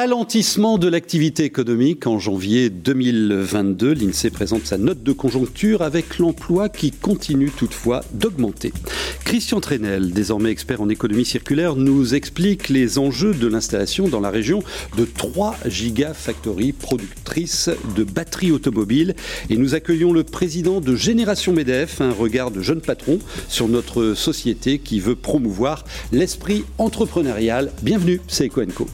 Ralentissement de l'activité économique en janvier 2022. L'INSEE présente sa note de conjoncture avec l'emploi qui continue toutefois d'augmenter. Christian Trenel, désormais expert en économie circulaire, nous explique les enjeux de l'installation dans la région de 3 gigafactories productrices de batteries automobiles. Et nous accueillons le président de Génération MEDEF, un regard de jeune patron sur notre société qui veut promouvoir l'esprit entrepreneurial. Bienvenue, c'est Eco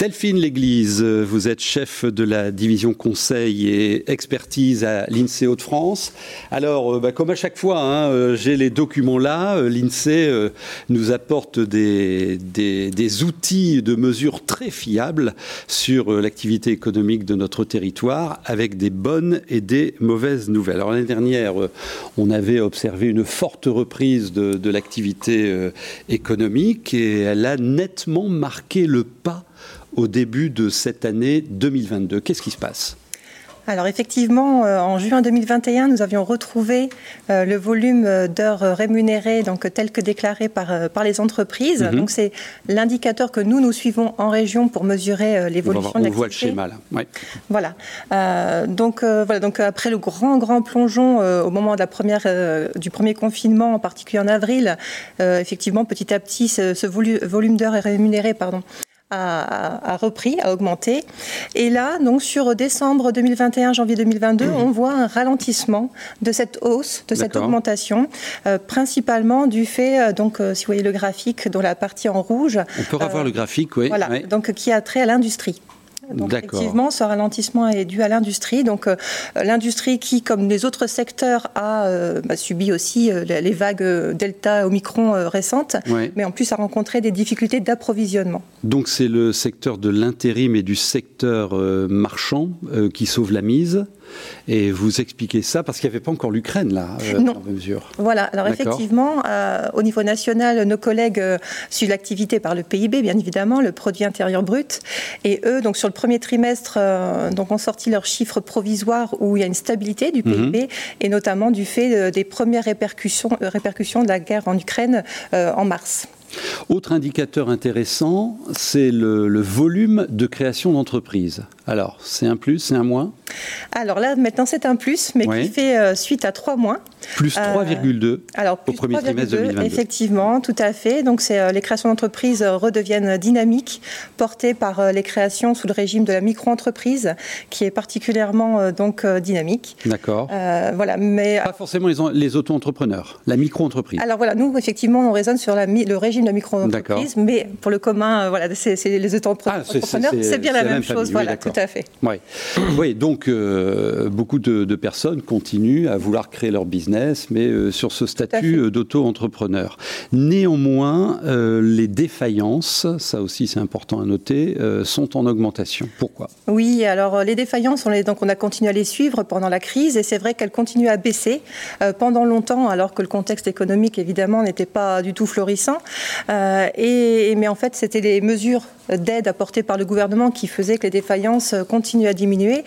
Delphine L'Église, vous êtes chef de la division conseil et expertise à l'INSEE Hauts-de-France. Alors, euh, bah, comme à chaque fois, hein, euh, j'ai les documents là. Euh, L'INSEE nous apporte des, des, outils de mesure très fiables sur l'activité économique de notre territoire, avec des bonnes et des mauvaises nouvelles. Alors, l'année dernière, on avait observé une forte reprise de, de l'activité économique et elle a nettement marqué le pas au début de cette année 2022. Qu'est-ce qui se passe? Alors effectivement, euh, en juin 2021, nous avions retrouvé euh, le volume d'heures rémunérées donc tel que déclaré par, euh, par les entreprises. Mhm. Donc c'est l'indicateur que nous nous suivons en région pour mesurer l'évolution de l'activité. On voit le schéma là. Voilà. donc voilà. Donc après le grand grand plongeon au moment de la première du premier confinement, en particulier en avril, effectivement petit à petit ce, ce volume d'heures rémunérées pardon a, repris, a augmenté. Et là, donc sur décembre 2021, janvier 2022, mmh. on voit un ralentissement de cette hausse, de cette augmentation, euh, principalement du fait, euh, donc euh, si vous voyez le graphique, dans la partie en rouge. On peut revoir le graphique, oui. Voilà, donc qui a trait à l'industrie. Donc effectivement, ce ralentissement est dû à l'industrie. Donc euh, l'industrie qui, comme les autres secteurs, a euh, bah, subi aussi euh, les vagues Delta, Omicron récentes, mais en plus a rencontré des difficultés d'approvisionnement. Donc c'est le secteur de l'intérim et du secteur marchand qui sauve la mise et vous expliquez ça parce qu'il n'y avait pas encore l'Ukraine là, euh, non. mesure. Voilà. Alors effectivement, euh, au niveau national, nos collègues euh, suivent l'activité par le PIB, bien évidemment, le produit intérieur brut. Et eux, donc sur le premier trimestre, donc ont sorti leurs chiffres provisoires où il y a une stabilité du PIB mhm. et notamment du fait des premières répercussions, répercussions de la guerre en Ukraine en mars. Autre indicateur intéressant, c'est le, volume de création d'entreprises. Alors, c'est un plus, c'est un moins? Alors là, maintenant, c'est un plus, mais qui fait euh, suite à trois mois. Plus 3,2 euh, alors, au premier trimestre 2022. Effectivement, tout à fait. Donc, c'est euh, les créations d'entreprises redeviennent dynamiques, portées par les créations sous le régime de la micro-entreprise, qui est particulièrement donc dynamique. D'accord. voilà, mais pas forcément les, les auto-entrepreneurs, la micro-entreprise. Alors voilà, nous effectivement, on raisonne sur la, le régime de la micro-entreprise, mais pour le commun, euh, voilà, c'est les auto-entrepreneurs, ah, c'est bien la, même, chose, voilà, tout à fait. Oui, oui donc euh, beaucoup de, personnes continuent à vouloir créer leur business, mais euh, sur ce statut d'auto-entrepreneur. Néanmoins, les défaillances, ça aussi c'est important à noter, sont en augmentation. Pourquoi? Oui, alors les défaillances, on, les, donc, on a continué à les suivre pendant la crise, et c'est vrai qu'elles continuent à baisser pendant longtemps, alors que le contexte économique, évidemment, n'était pas du tout florissant. Euh, et, mais en fait, c'était les mesures d'aide apportées par le gouvernement qui faisaient que les défaillances continuent à diminuer.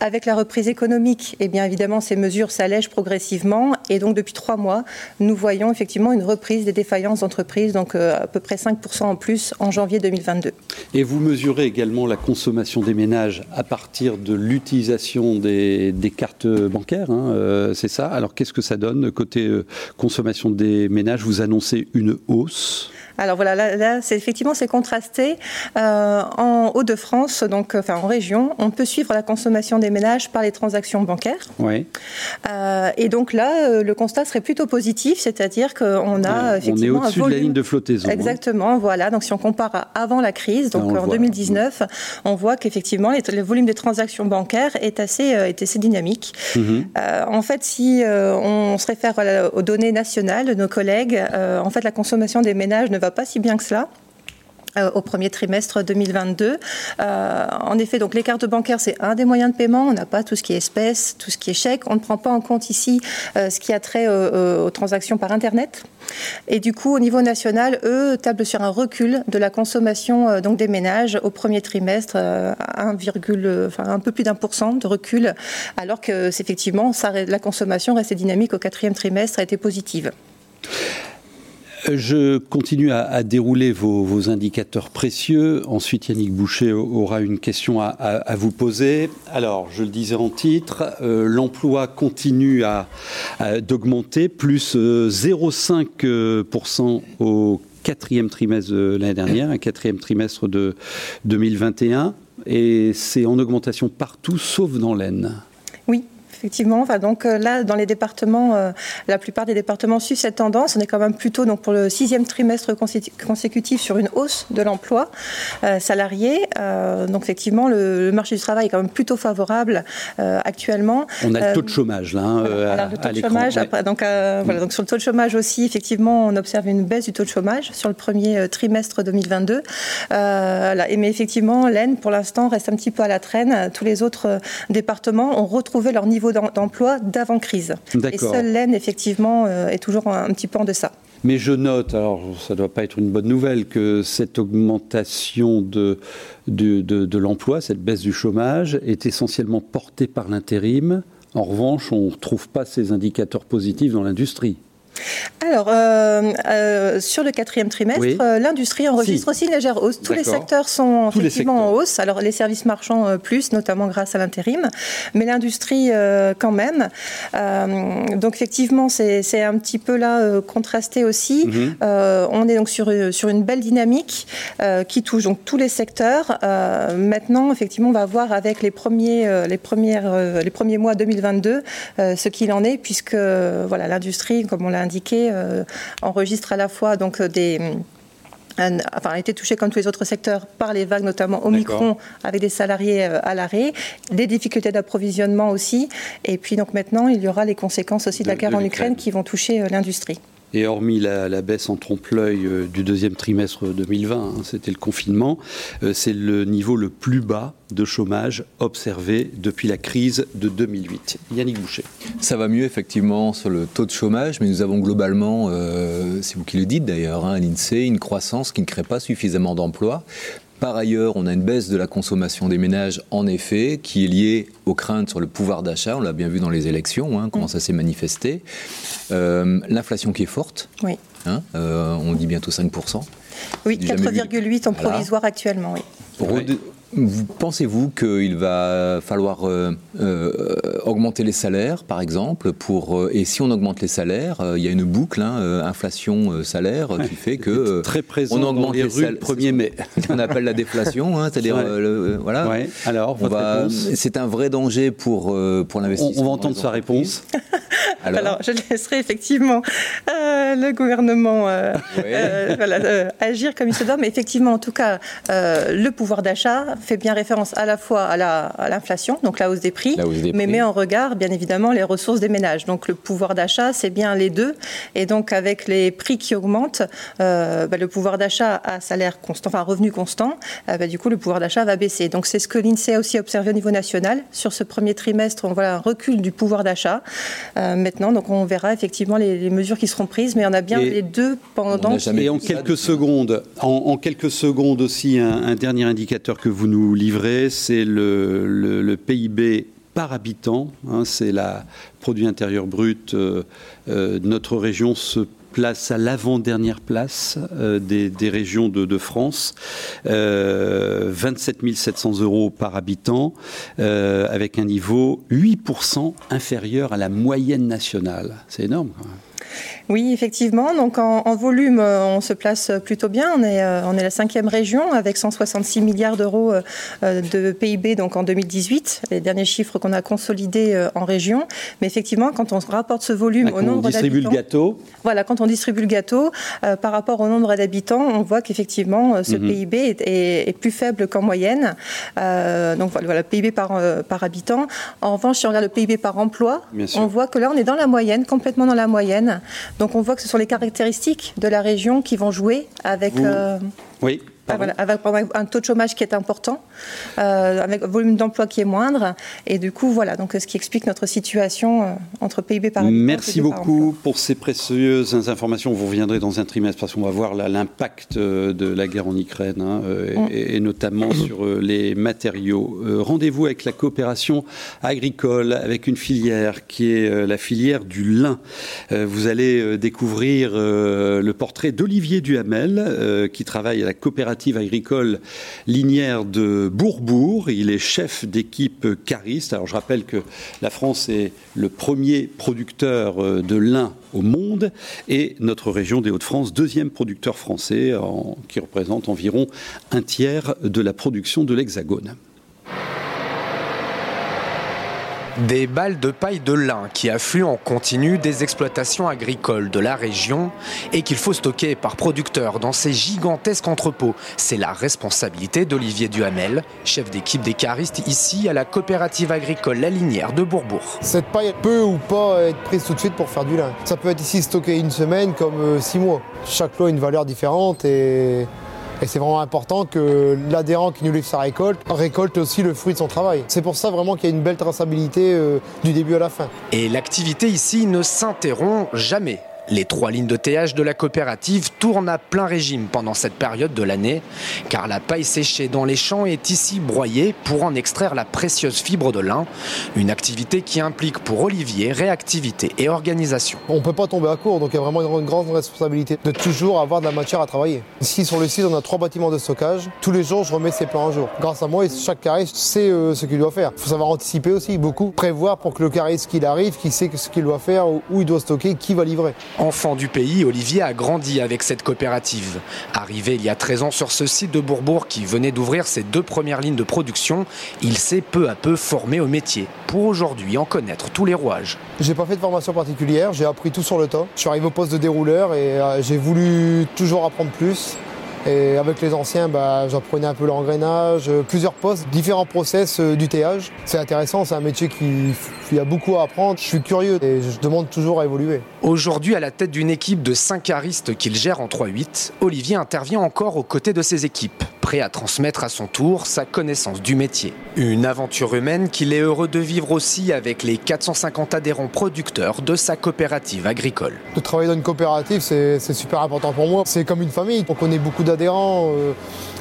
Avec la reprise économique, et eh bien évidemment, ces mesures s'allègent progressivement. Et donc, depuis trois mois, nous voyons effectivement une reprise des défaillances d'entreprises, donc euh, à peu près 5% en plus en janvier 2022. Et vous mesurez également la consommation des ménages à partir de l'utilisation des, cartes bancaires, hein, euh, c'est ça? Alors, qu'est-ce que ça donne côté consommation des ménages? Vous annoncez une hausse? Alors voilà, là, c'est effectivement c'est contrasté. Euh, en Hauts-de-France, donc enfin en région, on peut suivre la consommation des ménages par les transactions bancaires. Oui. Euh, et donc là, euh, le constat serait plutôt positif, c'est-à-dire qu'on a effectivement on est au-dessus de la ligne de flottaison. Hein. Exactement, voilà. Donc si on compare à avant la crise, donc en 2019, on voit qu'effectivement le volume des transactions bancaires est assez, est assez dynamique. Mhm. en fait, si on se réfère aux données nationales de nos collègues, en fait la consommation des ménages ne va pas si bien que cela euh, au premier trimestre 2022. Euh, en effet, donc les cartes bancaires, c'est un des moyens de paiement. On n'a pas tout ce qui est espèces, tout ce qui est chèque. On ne prend pas en compte ici euh, ce qui a trait aux transactions par Internet. Et du coup, au niveau national, eux tablent sur un recul de la consommation donc des ménages au premier trimestre, 1, enfin, un peu plus d'un pour cent de recul, alors que effectivement la consommation restait dynamique au quatrième trimestre, a été positive. Je continue à, dérouler vos, indicateurs précieux. Ensuite, Yannick Boucher aura une question à, vous poser. Alors, je le disais en titre, euh, l'emploi continue à, d'augmenter, plus 0,5% au quatrième trimestre de l'année dernière, un quatrième trimestre de 2021. Et c'est en augmentation partout, sauf dans l'Aisne. Effectivement. Enfin, donc euh, là, dans les départements, euh, la plupart des départements suivent cette tendance. On est quand même plutôt donc pour le sixième trimestre consécutif sur une hausse de l'emploi euh, salarié. donc effectivement, le, marché du travail est quand même plutôt favorable actuellement. On a le taux de chômage là. Hein, le taux de chômage. Après, donc, voilà, donc sur le taux de chômage aussi, effectivement, on observe une baisse du taux de chômage sur le premier trimestre 2022. Là, mais effectivement, l'Aisne, pour l'instant, reste un petit peu à la traîne. Tous les autres départements ont retrouvé leur niveau d'emploi d'avant-crise. Et seule l'Aisne, effectivement, euh, est toujours un, petit peu en deçà. Mais je note, alors ça ne doit pas être une bonne nouvelle, que cette augmentation de, de, de l'emploi, cette baisse du chômage, est essentiellement portée par l'intérim. En revanche, on ne retrouve pas ces indicateurs positifs dans l'industrie. Alors, euh, euh, sur le quatrième trimestre, euh, l'industrie enregistre aussi une légère hausse. Tous les secteurs sont effectivement en hausse. Alors, les services marchands plus, notamment grâce à l'intérim, mais l'industrie quand même. donc, effectivement, c'est un petit peu là contrasté aussi. Mhm. on est donc sur, sur une belle dynamique qui touche donc tous les secteurs. maintenant, effectivement, on va voir avec les premiers, les premières, les premiers mois 2022 ce qu'il en est, puisque voilà, l'industrie, comme on l'a indiqué, euh, enregistre à la fois donc euh, des enfin, a été touché comme tous les autres secteurs par les vagues, notamment Omicron, avec des salariés euh, à l'arrêt, des difficultés d'approvisionnement aussi. Et puis donc maintenant, il y aura les conséquences aussi de, la guerre en Ukraine qui vont toucher l'industrie. Et hormis la, baisse en trompe-l'œil euh, du deuxième trimestre 2020, hein, c'était le confinement, euh, c'est le niveau le plus bas de chômage observé depuis la crise de 2008. Yannick Boucher. Ça va mieux effectivement sur le taux de chômage, mais nous avons globalement, euh, c'est vous qui le dites d'ailleurs, hein, à l'INSEE, une croissance qui ne crée pas suffisamment d'emplois. Par ailleurs, on a une baisse de la consommation des ménages, en effet, qui est liée aux craintes sur le pouvoir d'achat. On l'a bien vu dans les élections, hein, comment mm. ça s'est manifesté. Euh, l'inflation qui est forte. Oui. Hein, euh, on dit bientôt 5%. Oui, 4,8 en provisoire actuellement, oui. Pensez-vous qu'il va falloir euh, euh, augmenter les salaires, par exemple, pour euh, et si on augmente les salaires, il y a une boucle, hein, inflation salaire, qui fait que très présent on augmente les, les salaires. 1er mai. On appelle la déflation, hein, c'est-à-dire voilà. Alors, c'est un vrai danger pour pour l'investissement. On, va entendre sa réponse. Alors, je laisserai effectivement le gouvernement agir comme il se doit, mais effectivement, en tout cas, le pouvoir d'achat fait bien référence à la fois à l'inflation, donc la hausse des prix, mais met en regard, bien évidemment, les ressources des ménages. Donc le pouvoir d'achat, c'est bien les deux. Et donc avec les prix qui augmentent, euh, bah, le pouvoir d'achat à salaire constant, enfin revenu constant, euh, bah, du coup le pouvoir d'achat va baisser. Donc c'est ce que l'INSEE a aussi observé au niveau national. Sur ce premier trimestre, on voit un recul du pouvoir d'achat. Euh, maintenant, donc on verra effectivement les, mesures qui seront prises, mais on a bien les deux pendant. Et en quelques secondes, en, quelques secondes aussi, un, un dernier indicateur que vous nous livrez, c'est le, PIB par habitant. Hein, c'est la produit intérieur brut. Euh, euh, notre région se place à l'avant-dernière place euh, des, régions de, France. 27 700 euros par habitant, avec un niveau 8% inférieur à la moyenne nationale. C'est énorme. Oui, effectivement. Donc en, volume, euh, on se place plutôt bien. On est, euh, on est la cinquième région avec 166 milliards d'euros euh, de PIB donc en 2018, les derniers chiffres qu'on a consolidés en région. Mais effectivement, quand on rapporte ce volume au nombre d'habitants, distribue le gâteau. Voilà, quand on distribue le gâteau par rapport au nombre d'habitants, on voit qu'effectivement ce mhm. PIB est, plus faible qu'en moyenne. donc voilà, PIB par, par habitant. En revanche, si on regarde le PIB par emploi, on voit que là on est dans la moyenne, complètement dans la moyenne. Donc on voit que ce sont les caractéristiques de la région qui vont jouer avec... Euh, oui. Avec un taux de chômage qui est important, euh, avec un volume d'emploi qui est moindre. Et du coup, voilà, donc ce qui explique notre situation euh, entre PIB par habitant. Merci beaucoup pour ces précieuses informations. Vous reviendrez dans un trimestre parce qu'on va voir l'impact euh, de la guerre en Ukraine hein, mm. et, notamment sur les matériaux. Rendez-vous avec la coopération agricole, avec une filière qui est la filière du lin. Vous allez découvrir le portrait d'Olivier Duhamel qui travaille à la agricole linière de Bourbourg. Il est chef d'équipe cariste. Alors je rappelle que la France est le premier producteur euh, de lin au monde et notre région des Hauts-de-France, deuxième producteur français qui représente environ un tiers de la production de l'Hexagone. Des balles de paille de lin qui affluent en continu des exploitations agricoles de la région et qu'il faut stocker par producteurs dans ces gigantesques entrepôts. C'est la responsabilité d'Olivier Duhamel, chef d'équipe des caristes ici à la coopérative agricole La Linière de Bourbourg. Cette paille peut ou pas être prise tout de suite pour faire du lin. Ça peut être ici stocké une semaine comme euh, six mois. Chaque lot a une valeur différente et et c'est vraiment important que l'adhérent qui nous livre sa récolte récolte aussi le fruit de son travail. C'est pour ça vraiment qu'il y a une belle traçabilité euh, du début à la fin. Et l'activité ici ne s'interrompt jamais. Les trois lignes de TH de la coopérative tournent à plein régime pendant cette période de l'année, car la paille séchée dans les champs est ici broyée pour en extraire la précieuse fibre de lin, une activité qui implique pour Olivier réactivité et organisation. On ne peut pas tomber à court, donc il y a vraiment une grande responsabilité de toujours avoir de la matière à travailler. Ici sur le site, on a trois bâtiments de stockage. Tous les jours, je remets ces plans à jour. Grâce à moi, chaque carré sait euh, ce qu'il doit faire. Il faut savoir anticiper aussi, beaucoup. Prévoir pour que le carré, qu'il arrive, qu'il sait ce qu'il doit faire, où il doit stocker, qui va livrer. Enfant du pays, Olivier a grandi avec cette coopérative. Arrivé il y a 13 ans sur ce site de Bourbourg qui venait d'ouvrir ses deux premières lignes de production, il s'est peu à peu formé au métier pour aujourd'hui en connaître tous les rouages. J'ai pas fait de formation particulière, j'ai appris tout sur le tas. Je suis arrivé au poste de dérouleur et euh, j'ai voulu toujours apprendre plus. Et avec les anciens, bah, j'apprenais un peu l'engrenage, plusieurs postes, différents process euh, du théage. C'est intéressant, c'est un métier qui a beaucoup à apprendre. Je suis curieux et je demande toujours à évoluer. Aujourd'hui, à la tête d'une équipe de 5 caristes qu'il gère en 3-8, Olivier intervient encore aux côtés de ses équipes, prêt à transmettre à son tour sa connaissance du métier. Une aventure humaine qu'il est heureux de vivre aussi avec les 450 adhérents producteurs de sa coopérative agricole. De travailler dans une coopérative, c'est super important pour moi. C'est comme une famille. On connaît beaucoup d'adhérents. Euh,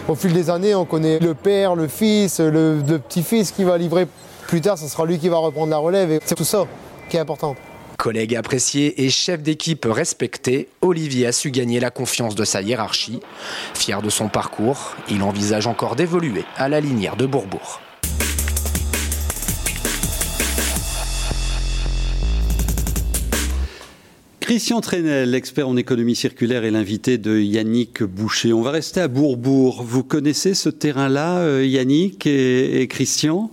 au fil des années, on connaît le père, le fils, le, petit-fils qui va livrer plus tard, ce sera lui qui va reprendre la relève. C'est tout ça qui est important. Collègue apprécié et chef d'équipe respecté, Olivier a su gagner la confiance de sa hiérarchie. Fier de son parcours, il envisage encore d'évoluer à la linière de Bourbourg. Christian Trenel, expert en économie circulaire, est l'invité de Yannick Boucher. On va rester à Bourbourg. Vous connaissez ce terrain-là, euh, Yannick et Christian?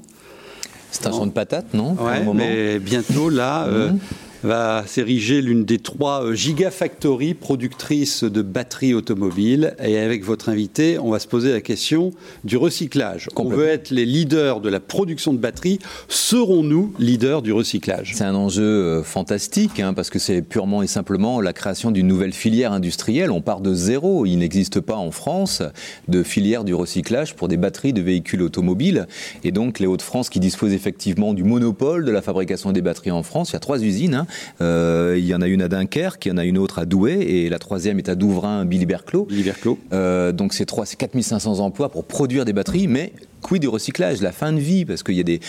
C'est un champ de patates, non? Ouais, mais bientôt, là, euh, mhm va s'ériger l'une des trois euh, gigafactories productrices de batteries automobiles. Et avec votre invité, on va se poser la question du recyclage. On veut être les leaders de la production de batteries. Serons-nous leaders du recyclage? C'est un enjeu euh, fantastique, hein, parce que c'est purement et simplement la création d'une nouvelle filière industrielle. On part de zéro. Il n'existe pas en France de filière du recyclage pour des batteries de véhicules automobiles. Et donc, les Hauts-de-France qui disposent effectivement du monopole de la fabrication des batteries en France, il y a trois usines. Hein, euh, il y en a une à Dunkerque, il y en a une autre à Douai, et la troisième est à Douvrin, Billy Berclos. Euh, donc c'est 4500 emplois pour produire des batteries, mais quid du recyclage, la fin de vie, parce qu'il y, a des,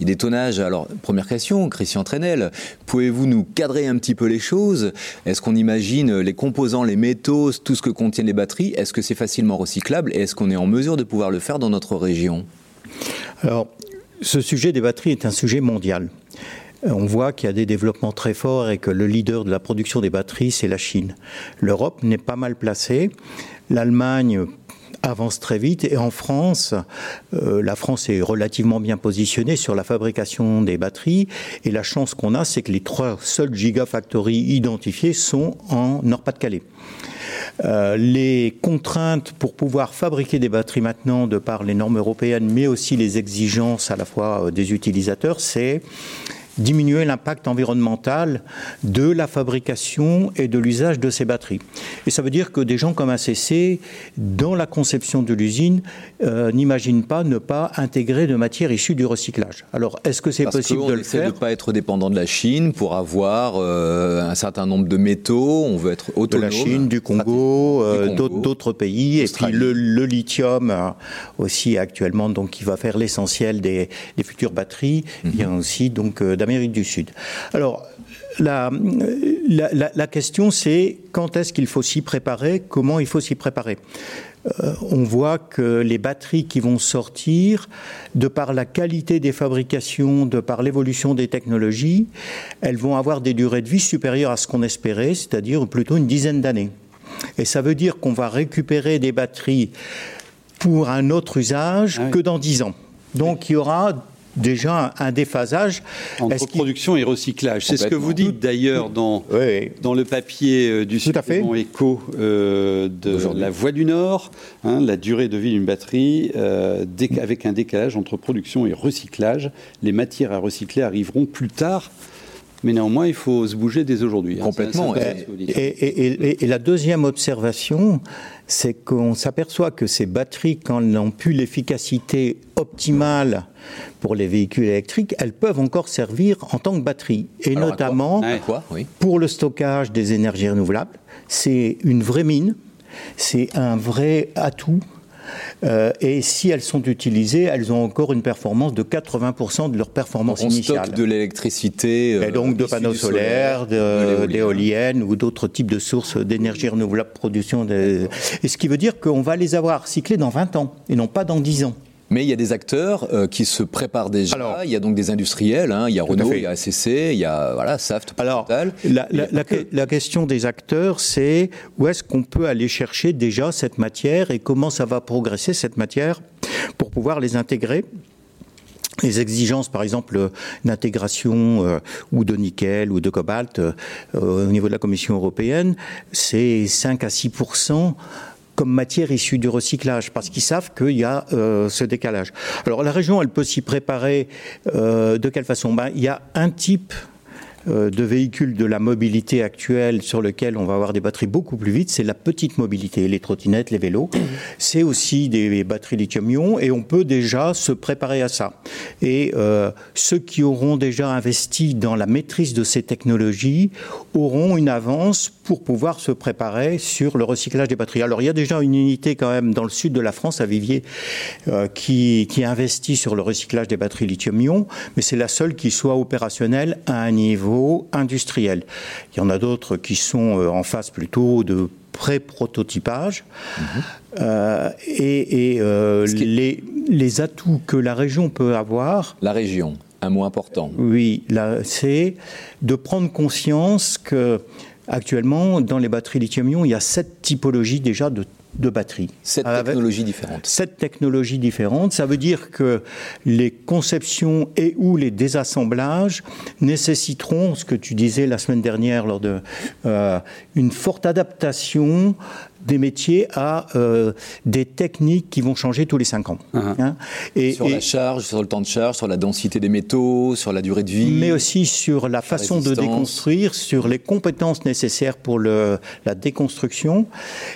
des tonnages. Alors, première question, Christian Trenel, pouvez-vous nous cadrer un petit peu les choses? Est-ce qu'on imagine les composants, les métaux, tout ce que contiennent les batteries? Est-ce que c'est facilement recyclable? Et est-ce qu'on est en mesure de pouvoir le faire dans notre région? Alors, ce sujet des batteries est un sujet mondial. Euh, on voit qu'il y a des développements très forts et que le leader de la production des batteries, c'est la Chine. L'Europe n'est pas mal placée. L'Allemagne avance très vite et en France, euh, la France est relativement bien positionnée sur la fabrication des batteries et la chance qu'on a, c'est que les trois seules gigafactories identifiées sont en Nord-Pas-de-Calais. Euh, les contraintes pour pouvoir fabriquer des batteries maintenant, de par les normes européennes, mais aussi les exigences à la fois des utilisateurs, c'est diminuer l'impact environnemental de la fabrication et de l'usage de ces batteries. Et ça veut dire que des gens comme ACC, dans la conception de l'usine, euh, n'imaginent pas ne pas intégrer de matières issues du recyclage. Alors, est-ce que c'est possible de le faire de ne pas être dépendant de la Chine pour avoir euh, un certain nombre de métaux. On veut être autonome. De la Chine, du Congo, euh, d'autres pays. Et puis le, lithium aussi actuellement, donc qui va faire l'essentiel des, futures batteries, mhm. vient aussi donc d'Amérique du Sud. Alors, la, la, question, c'est quand est-ce qu'il faut s'y préparer, comment il faut s'y préparer? Euh, on voit que les batteries qui vont sortir, de par la qualité des fabrications, de par l'évolution des technologies, elles vont avoir des durées de vie supérieures à ce qu'on espérait, c'est-à-dire plutôt une dizaine d'années. Et ça veut dire qu'on va récupérer des batteries pour un autre usage ah que dans dix ans. Donc il y aura déjà un déphasage. Entre production et recyclage. C'est ce que vous dites d'ailleurs dans, dans le papier euh, du supplément éco euh, de la Voie du Nord, hein, la durée de vie d'une batterie, euh, avec un décalage entre production et recyclage. Les matières à recycler arriveront plus tard. Mais néanmoins, il faut se bouger dès aujourd'hui. Hein. Complètement. et, la deuxième observation, c'est qu'on s'aperçoit que ces batteries, quand elles n'ont plus l'efficacité optimale pour les véhicules électriques, elles peuvent encore servir en tant que batterie. Et notamment pour le stockage des énergies renouvelables. C'est une vraie mine, c'est un vrai atout euh, et si elles sont utilisées, elles ont encore une performance de 80% de leur performance on initiale. Stocke de l'électricité. Euh, et donc de panneaux solaires, d'éoliennes ou d'autres types de sources d'énergie renouvelable, production. Et ce qui veut dire qu'on va les avoir cyclées dans 20 ans et non pas dans 10 ans. Mais il y a des acteurs euh, qui se préparent déjà. il y a donc des industriels. Hein. il y a Renault, il y a ACC, il y a voilà, Saft, Alors, la, la, question des acteurs, c'est où est-ce qu'on peut aller chercher déjà cette matière et comment ça va progresser cette matière pour pouvoir les intégrer? Les exigences, par exemple, d'intégration euh, ou de nickel ou de cobalt euh, au niveau de la Commission européenne, c'est 5 à 6 comme matière issue du recyclage, parce qu'ils savent qu'il y a euh, ce décalage. Alors la région, elle peut s'y préparer euh, de quelle façon? Ben, Il y a un type de véhicules de la mobilité actuelle sur lequel on va avoir des batteries beaucoup plus vite, c'est la petite mobilité, les trottinettes, les vélos. C'est aussi des batteries lithium-ion et on peut déjà se préparer à ça. Et euh, ceux qui auront déjà investi dans la maîtrise de ces technologies auront une avance pour pouvoir se préparer sur le recyclage des batteries. Alors il y a déjà une unité quand même dans le sud de la France, à Viviers, euh, qui, qui investit sur le recyclage des batteries lithium-ion, mais c'est la seule qui soit opérationnelle à un niveau industriel. Il y en a d'autres qui sont euh, en phase plutôt de pré-prototypage. Mhm. Euh, et, euh, les, les, atouts que la région peut avoir. La région, un mot important. Oui, c'est de prendre conscience que actuellement, dans les batteries lithium-ion, il y a sept typologies déjà de de batteries. Sept technologies différentes. Sept technologies différentes. Ça veut dire que les conceptions et ou les désassemblages nécessiteront, ce que tu disais la semaine dernière lors de euh, une forte adaptation des métiers à euh, des techniques qui vont changer tous les 5 ans. Uh-huh. Hein. et, sur la charge, sur le temps de charge, sur la densité des métaux, sur la durée de vie. Mais aussi sur la façon de déconstruire, sur les compétences nécessaires pour le, la déconstruction.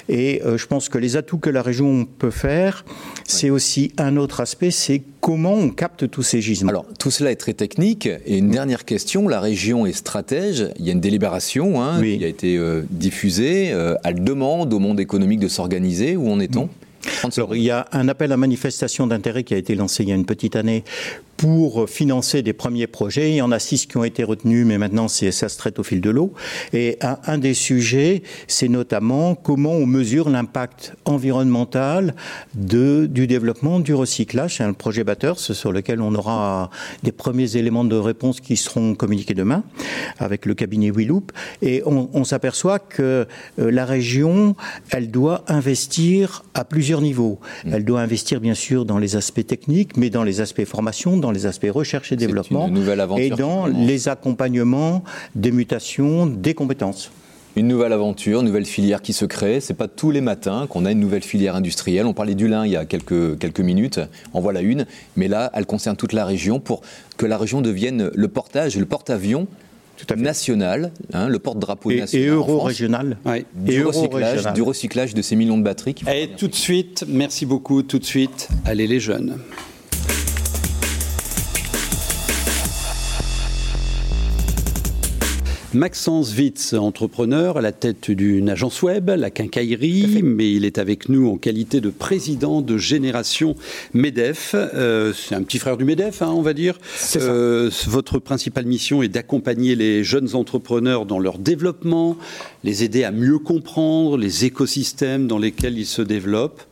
Et euh, je pense que les atouts que la région peut faire, c'est aussi un autre aspect, c'est comment on capte tous ces gisements. Alors, tout cela est très technique. Et une dernière question, la région est stratège. Il y a une délibération hein, qui a été euh, diffusée. elle demande au monde économique de s'organiser Où en est-on? Alors, il y a un appel à manifestation d'intérêt qui a été lancé il y a une petite année pour financer des premiers projets. Il y en a six qui ont été retenus, mais maintenant ça se traite au fil de l'eau. Et un, des sujets, c'est notamment comment on mesure l'impact environnemental du développement du recyclage. C'est un projet batteur sur lequel on aura des premiers éléments de réponse qui seront communiqués demain avec le cabinet Willoop. Et on, on s'aperçoit que euh, la région, elle doit investir à plusieurs niveaux. Elle doit investir bien sûr dans les aspects techniques, mais dans les aspects formation, dans les aspects recherche et développement, et dans les accompagnements des mutations, des compétences. Une nouvelle aventure, une nouvelle filière qui se crée. C'est pas tous les matins qu'on a une nouvelle filière industrielle. On parlait du lin il y a quelques, quelques minutes. En voilà une. Mais là, elle concerne toute la région pour que la région devienne le portage, le porte-avions national, hein, le porte-drapeau national. Et euro-régional. Du, recyclage, du recyclage de ces millions de batteries. Et tout de suite, merci beaucoup, tout de suite, allez les jeunes. Maxence Witz, entrepreneur à la tête d'une agence web, la Quincaillerie, mais il est avec nous en qualité de président de Génération MEDEF. Euh, c'est un petit frère du MEDEF, hein, on va dire. Euh, votre principale mission est d'accompagner les jeunes entrepreneurs dans leur développement, les aider à mieux comprendre les écosystèmes dans lesquels ils se développent.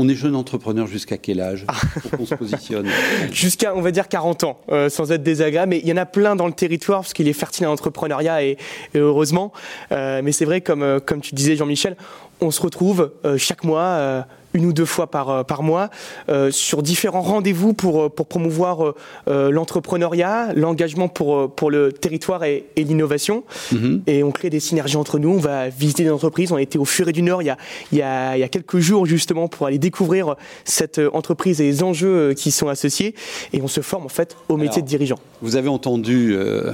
On est jeune entrepreneur jusqu'à quel âge ah. pour qu'on se positionne Jusqu'à, on va dire, 40 ans, euh, sans être désagréable. Mais il y en a plein dans le territoire, parce qu'il est fertile à l'entrepreneuriat, et, heureusement. Euh, mais c'est vrai, comme, euh, comme tu disais, Jean-Michel, on se retrouve chaque mois une ou deux fois par, euh, par mois euh, sur différents rendez-vous pour, euh, pour promouvoir l'entrepreneuriat, l'engagement pour, pour le territoire et, l'innovation. Mhm. Et on crée des synergies entre nous. On va visiter des entreprises. On a été au Furet du Nord il y a, il y a, il y a quelques jours justement pour aller découvrir cette entreprise et les enjeux qui sont associés. Et on se forme en fait au métier de dirigeant. Vous avez entendu euh,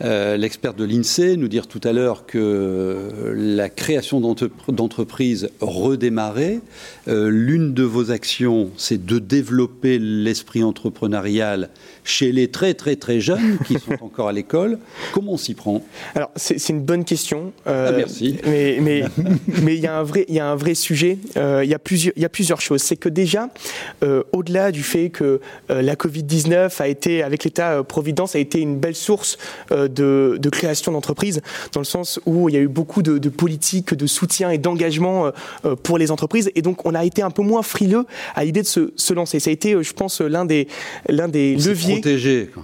l'expert de l'INSEE nous dire tout à l'heure que la création d'entreprises redémarrait. Euh, l'une de vos actions, c'est de développer l'esprit entrepreneurial chez les très très très jeunes qui sont encore à l'école. Comment on s'y prend? Alors c'est une bonne question. Euh, ah, merci. Mais mais mais il y a un vrai il y a un vrai sujet. il y a plusieurs il y a plusieurs choses. C'est que déjà au-delà du fait que la Covid 19 a été avec l'État providence a été une belle source de, création d'entreprises, dans le sens où il y a eu beaucoup de, politiques de soutien et d'engagement euh, euh, pour les entreprises, et donc on a été un peu moins frileux à l'idée de se, lancer. Ça a été, euh, je pense, l'un des, l'un des leviers.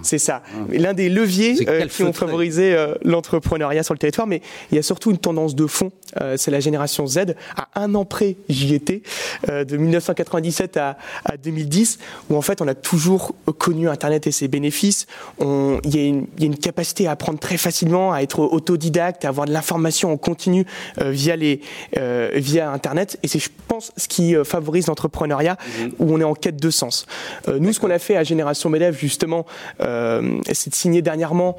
C'est ça. Ah. L'un des leviers qui ont favorisé l'entrepreneuriat sur le territoire, mais il y a surtout une tendance de fond. c'est la génération Z. À un an près, j'y étais, de 1997 à, 2010, où en fait on a toujours connu Internet et ses bénéfices. Il y, y, a une capacité à apprendre très facilement, à être autodidacte, à avoir de l'information en continu euh, via, les, euh, via Internet. Et c'est, je pense, ce qui euh, favorise l'entrepreneuriat, mhm. où on est en quête de sens. nous, ce qu'on a fait à Génération MEDEF, justement, c'est de signer dernièrement,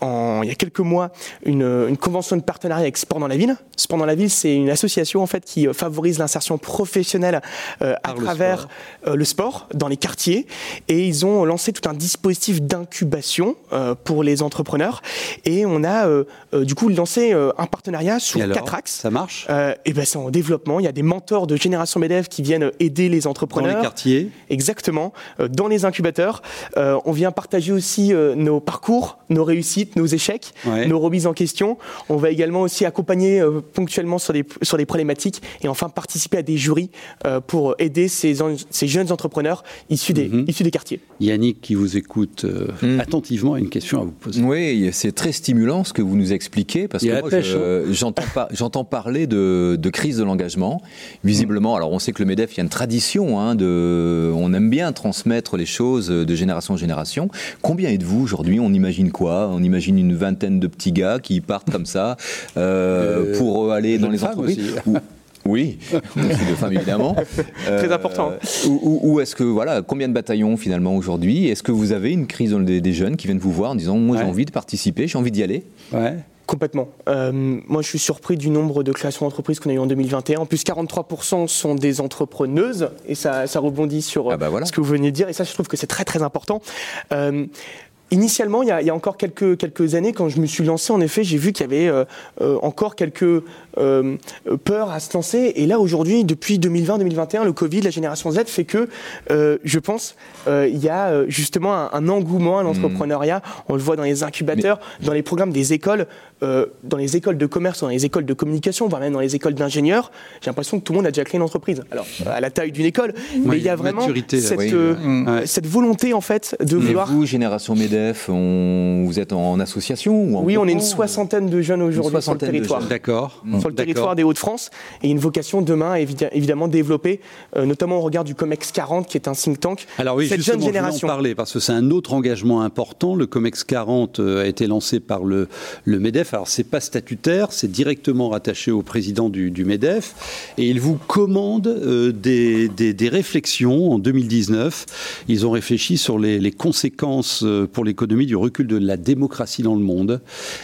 en, il y a quelques mois, une, une, convention de partenariat avec Sport dans la ville. Sport dans la ville, c'est une association en fait qui favorise l'insertion professionnelle à travers le sport. le sport dans les quartiers. Et ils ont lancé tout un dispositif d'incubation pour les entrepreneurs et on a euh, euh, du coup lancé euh, un partenariat sur quatre axes. Ça marche? Et ben c'est en développement. Il y a des mentors de Génération MEDEF qui viennent aider les entrepreneurs. Dans les quartiers. Exactement. dans les incubateurs. On vient partager aussi nos parcours, nos réussites, nos échecs, nos remises en question. On va également aussi accompagner ponctuellement sur des, sur des problématiques et enfin participer à des jurys pour aider ces, ces jeunes entrepreneurs issus des, mhm. issus des quartiers. Yannick qui vous écoute mm. attentivement a une question à vous poser. Oui, c'est très stimulant ce que vous nous expliquez, parce que hein. j'entends parler de, crise de l'engagement. Visiblement, alors on sait que le MEDEF, il y a une tradition, hein, de, on aime bien transmettre les choses de génération en génération. Combien êtes-vous aujourd'hui? On imagine quoi? On imagine une vingtaine de petits gars qui partent comme ça euh, euh, pour aller dans les entreprises oui, de femmes évidemment. Très important. Euh, ou, est-ce que, voilà, combien de bataillons finalement aujourd'hui? Est-ce que vous avez une crise des, des, jeunes qui viennent vous voir en disant Moi j'ai envie de participer, j'ai envie d'y aller? Ouais. Complètement. Euh, moi, je suis surpris du nombre de créations d'entreprises qu'on a eu en 2021. En plus, 43% sont des entrepreneuses, et ça, ça rebondit sur ah bah ce que vous venez de dire. Et ça, je trouve que c'est très très important. Euh, Initialement, il y, a, il y, a, encore quelques, quelques années, quand je me suis lancé, en effet, j'ai vu qu'il y avait euh, euh, encore quelques euh, peurs à se lancer. Et là, aujourd'hui, depuis 2020-2021, le Covid, la génération Z fait que, je pense, il y a justement un, engouement à l'entrepreneuriat. On le voit dans les incubateurs, dans les programmes des écoles, dans les écoles de commerce, dans les écoles de communication, voire même dans les écoles d'ingénieurs. J'ai l'impression que tout le monde a déjà créé une entreprise. Alors, à la taille d'une école, mais il y a vraiment cette, cette volonté, en fait, de mais vouloir... Vous, génération MEDEF, vous êtes en association ou Oui, on est une soixantaine de jeunes aujourd'hui sur le territoire. D'accord. Sur le territoire des Hauts-de-France. Et une vocation demain, évidemment, développer, euh, notamment au regard du COMEX 40, qui est un think tank. Alors oui, cette jeune génération. Je en parler, parce que c'est un autre engagement important. Le COMEX 40 euh, a été lancé par le, le MEDEF. Alors, c'est pas statutaire, c'est directement rattaché au président du, MEDEF. Et il vous commande euh, des, des, réflexions en 2019. Ils ont réfléchi sur les, les conséquences pour l'économie du recul de la démocratie dans le monde.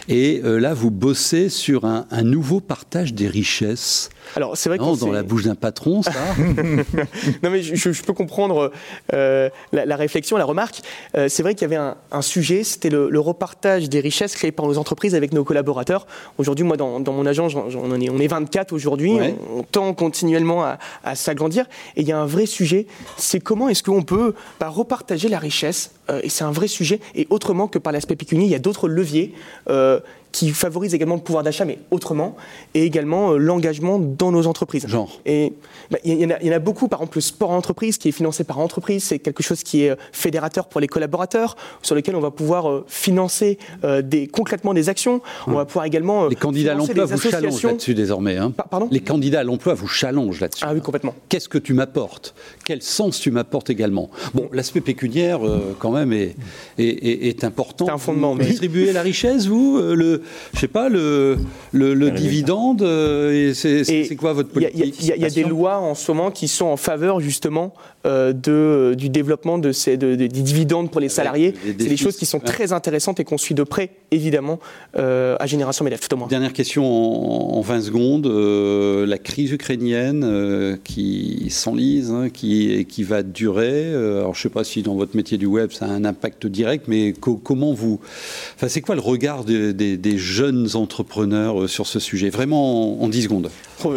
Et là, vous bossez sur un, un nouveau partage des richesses. Alors c'est vrai non, dans la bouche d'un patron, ça. non mais je, peux comprendre euh, la, réflexion, la remarque. Euh, c'est vrai qu'il y avait un, sujet, c'était le, repartage des richesses créées par nos entreprises avec nos collaborateurs. Aujourd'hui, moi, dans, mon agence, on, est, on est 24 aujourd'hui. On, tend continuellement à, s'agrandir. Et il y a un vrai sujet, c'est comment est-ce qu'on peut bah, repartager la richesse. Euh, et c'est un vrai sujet. Et autrement que par l'aspect pécunier, il y a d'autres leviers qui favorise également le pouvoir d'achat, mais autrement, et également euh, l'engagement dans nos entreprises. Genre Et bah, il y, y, en a beaucoup, par exemple le sport en entreprise, qui est financé par entreprise, c'est quelque chose qui est euh, fédérateur pour les collaborateurs, sur lequel on va pouvoir euh, financer des, concrètement des actions. On va pouvoir également les candidats à l'emploi vous challengent là-dessus désormais. Hein. Pardon? Les candidats à l'emploi vous challengent là-dessus. Ah oui, complètement. Qu'est-ce que tu m'apportes? Quel sens tu m'apportes également? Bon, l'aspect pécuniaire, quand même, est, est, est important. C'est un fondement. Vous distribuez la richesse, vous le, Je sais pas, le le, dividende euh, C'est quoi votre politique Il y, a des lois en ce moment qui sont en faveur justement euh, de, du développement de ces, des dividendes pour les salariés. C'est des choses qui sont très intéressantes et qu'on suit de près, évidemment, euh, à Génération MEDEF. Dernière question en, 20 secondes. la crise ukrainienne qui s'enlise, hein, qui, qui va durer. alors je ne sais pas si dans votre métier du web ça a un impact direct, mais comment vous... Enfin, c'est quoi le regard des, des jeunes entrepreneurs euh, sur ce sujet Vraiment en, 10 secondes.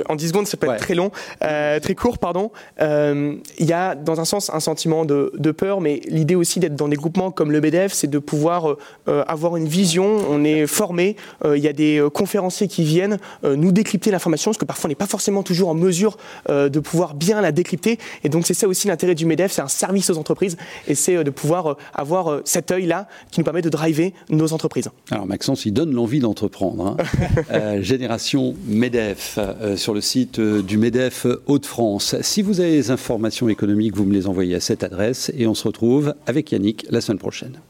En 10 secondes, ça peut être très long, euh, très court, pardon. Euh, il y a dans un sens un sentiment de, peur, mais l'idée aussi d'être dans des groupements comme le MEDEF, c'est de pouvoir avoir une vision. On est formé, il y a des conférenciers qui viennent nous décrypter l'information, parce que parfois on n'est pas forcément toujours en mesure de pouvoir bien la décrypter. Et donc c'est ça aussi l'intérêt du MEDEF, c'est un service aux entreprises, et c'est de pouvoir avoir cet œil-là qui nous permet de driver nos entreprises. Alors Maxence, il donne l'envie d'entreprendre. Hein. Euh, génération MEDEF euh, sur le site euh, du MEDEF Hauts-de-France. Si vous avez des informations économiques, vous me les envoyez à cette adresse et on se retrouve avec Yannick la semaine prochaine.